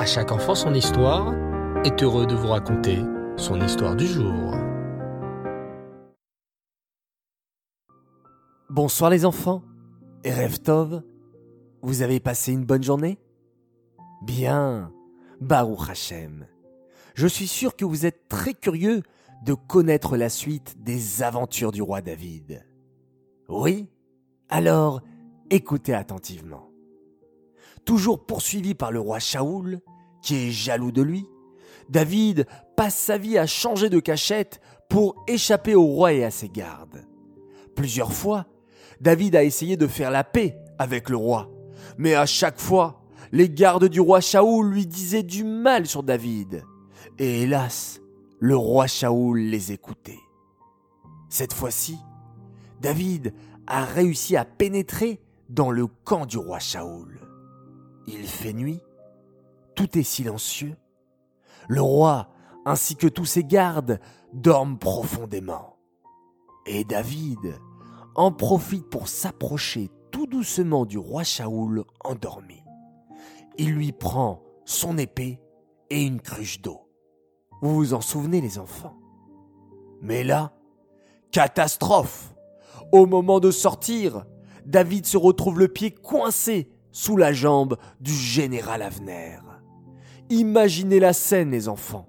À chaque enfant son histoire est heureux de vous raconter son histoire du jour. Bonsoir les enfants. Et Tov, vous avez passé une bonne journée? Bien, Baruch Hashem. Je suis sûr que vous êtes très curieux de connaître la suite des aventures du roi David. Oui? Alors, écoutez attentivement. Toujours poursuivi par le roi Shaoul, qui est jaloux de lui, David passe sa vie à changer de cachette pour échapper au roi et à ses gardes. Plusieurs fois, David a essayé de faire la paix avec le roi, mais à chaque fois, les gardes du roi Shaoul lui disaient du mal sur David. Et hélas, le roi Shaoul les écoutait. Cette fois-ci, David a réussi à pénétrer dans le camp du roi Shaoul. Il fait nuit, tout est silencieux. Le roi, ainsi que tous ses gardes, dorment profondément. Et David en profite pour s'approcher tout doucement du roi Shaoul endormi. Il lui prend son épée et une cruche d'eau. Vous vous en souvenez les enfants? Mais là, catastrophe Au moment de sortir, David se retrouve le pied coincé sous la jambe du général Avner. Imaginez la scène, les enfants.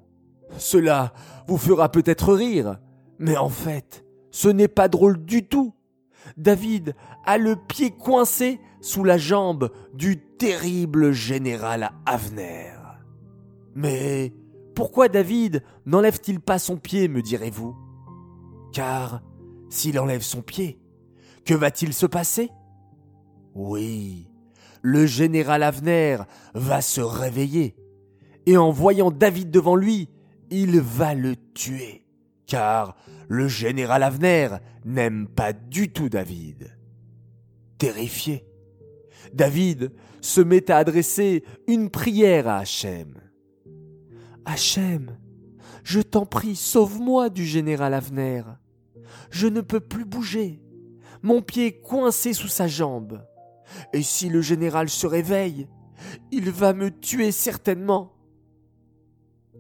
Cela vous fera peut-être rire, mais en fait, ce n'est pas drôle du tout. David a le pied coincé sous la jambe du terrible général Avner. Mais pourquoi David n'enlève-t-il pas son pied, me direz-vous? Car s'il enlève son pied, que va-t-il se passer? Oui, le général Avner va se réveiller, et en voyant David devant lui, il va le tuer, car le général Avner n'aime pas du tout David. Terrifié, David se met à adresser une prière à Hachem. Hachem, je t'en prie, sauve-moi du général Avner. Je ne peux plus bouger, mon pied coincé sous sa jambe. Et si le général se réveille, il va me tuer certainement.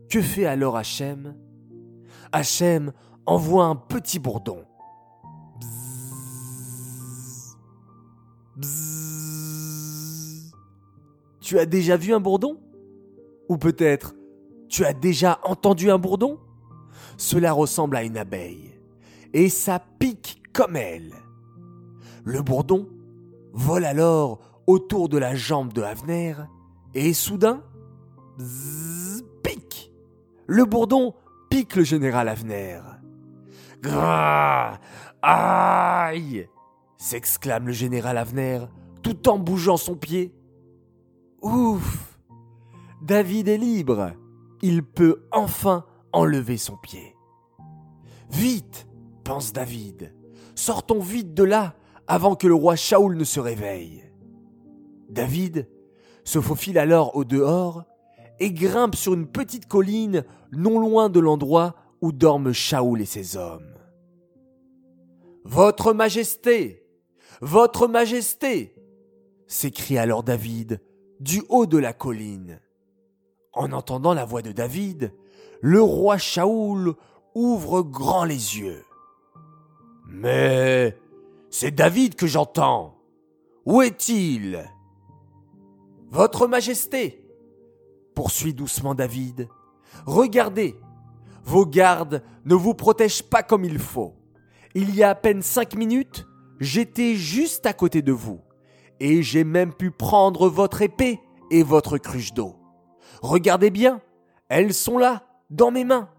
Que fait alors Hachem? Hachem envoie un petit bourdon. Tu as déjà vu un bourdon? Ou peut-être tu as déjà entendu un bourdon? Cela ressemble à une abeille. Et ça pique comme elle. Le bourdon vole alors autour de la jambe de Havner et soudain, pique. Le bourdon pique le général Havner. Grâ Aïe s'exclame le général Havner tout en bougeant son pied. Ouf David est libre. Il peut enfin enlever son pied. Vite pense David. Sortons vite de là avant que le roi Shaoul ne se réveille. David se faufile alors au dehors et grimpe sur une petite colline non loin de l'endroit où dorment Shaoul et ses hommes. Votre Majesté Votre Majesté s'écrie alors David du haut de la colline. En entendant la voix de David, le roi Shaoul ouvre grand les yeux. Mais c'est David que j'entends. Où est-il? Votre Majesté, poursuit doucement David, regardez, vos gardes ne vous protègent pas comme il faut. Il y a à peine cinq minutes, j'étais juste à côté de vous, et j'ai même pu prendre votre épée et votre cruche d'eau. Regardez bien, elles sont là, dans mes mains.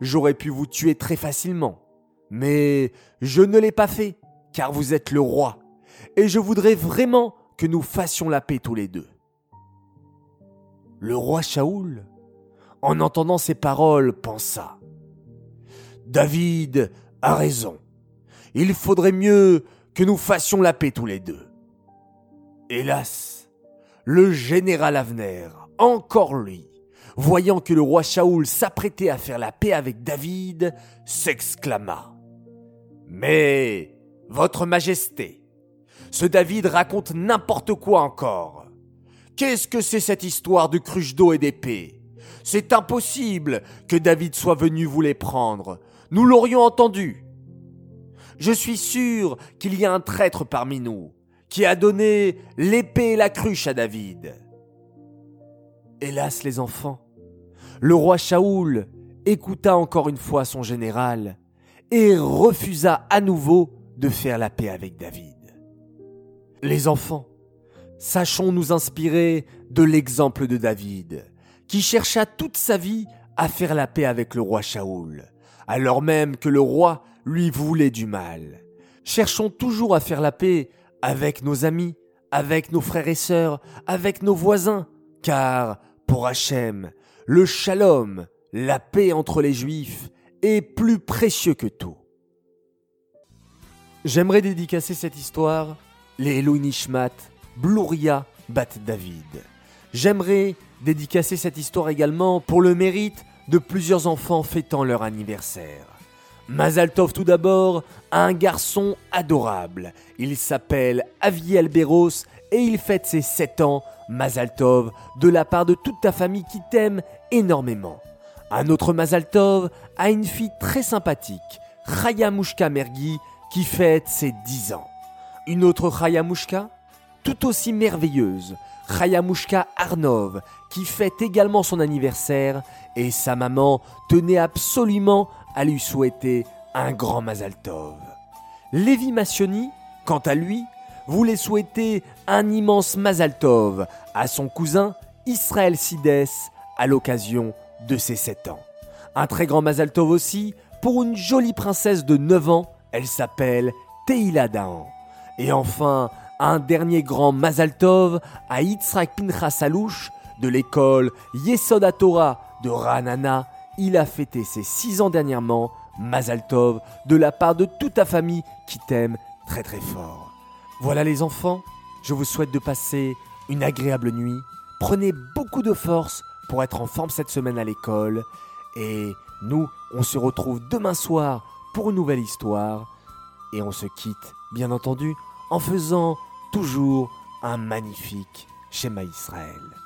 J'aurais pu vous tuer très facilement, mais je ne l'ai pas fait car vous êtes le roi, et je voudrais vraiment que nous fassions la paix tous les deux. Le roi Shaoul, en entendant ces paroles, pensa David a raison. Il faudrait mieux que nous fassions la paix tous les deux. Hélas, le général Avner, encore lui, voyant que le roi Shaoul s'apprêtait à faire la paix avec David, s'exclama. Mais votre Majesté, ce David raconte n'importe quoi encore. Qu'est-ce que c'est cette histoire de cruche d'eau et d'épée? C'est impossible que David soit venu vous les prendre. Nous l'aurions entendu. Je suis sûr qu'il y a un traître parmi nous qui a donné l'épée et la cruche à David. Hélas les enfants, le roi Shaoul écouta encore une fois son général et refusa à nouveau de faire la paix avec David. Les enfants, sachons nous inspirer de l'exemple de David, qui chercha toute sa vie à faire la paix avec le roi Shaoul, alors même que le roi lui voulait du mal. Cherchons toujours à faire la paix avec nos amis, avec nos frères et sœurs, avec nos voisins, car pour Hachem, le shalom, la paix entre les juifs, est plus précieux que tout. J'aimerais dédicacer cette histoire, les Eloi Nishmat, Bluria Bat David. J'aimerais dédicacer cette histoire également pour le mérite de plusieurs enfants fêtant leur anniversaire. Mazaltov tout d'abord a un garçon adorable. Il s'appelle Aviel Beros et il fête ses 7 ans, Mazaltov, de la part de toute ta famille qui t'aime énormément. Un autre Mazaltov a une fille très sympathique, Chaya Mergi, qui fête ses 10 ans. Une autre Chayamushka, tout aussi merveilleuse, Chayamushka Arnov, qui fête également son anniversaire, et sa maman tenait absolument à lui souhaiter un grand Mazal Tov. Lévi Massioni, quant à lui, voulait souhaiter un immense Mazal Tov à son cousin Israël Sides à l'occasion de ses 7 ans. Un très grand Mazal Tov aussi pour une jolie princesse de 9 ans elle s'appelle Teila Daan. Et enfin, un dernier grand Mazal Tov à Yitzhak Pinchas Alouche de l'école Yesod Torah de Ranana. Il a fêté ses 6 ans dernièrement, Mazal Tov, de la part de toute ta famille qui t'aime très très fort. Voilà les enfants, je vous souhaite de passer une agréable nuit. Prenez beaucoup de force pour être en forme cette semaine à l'école. Et nous, on se retrouve demain soir pour une nouvelle histoire. Et on se quitte, bien entendu, en faisant toujours un magnifique schéma Israël.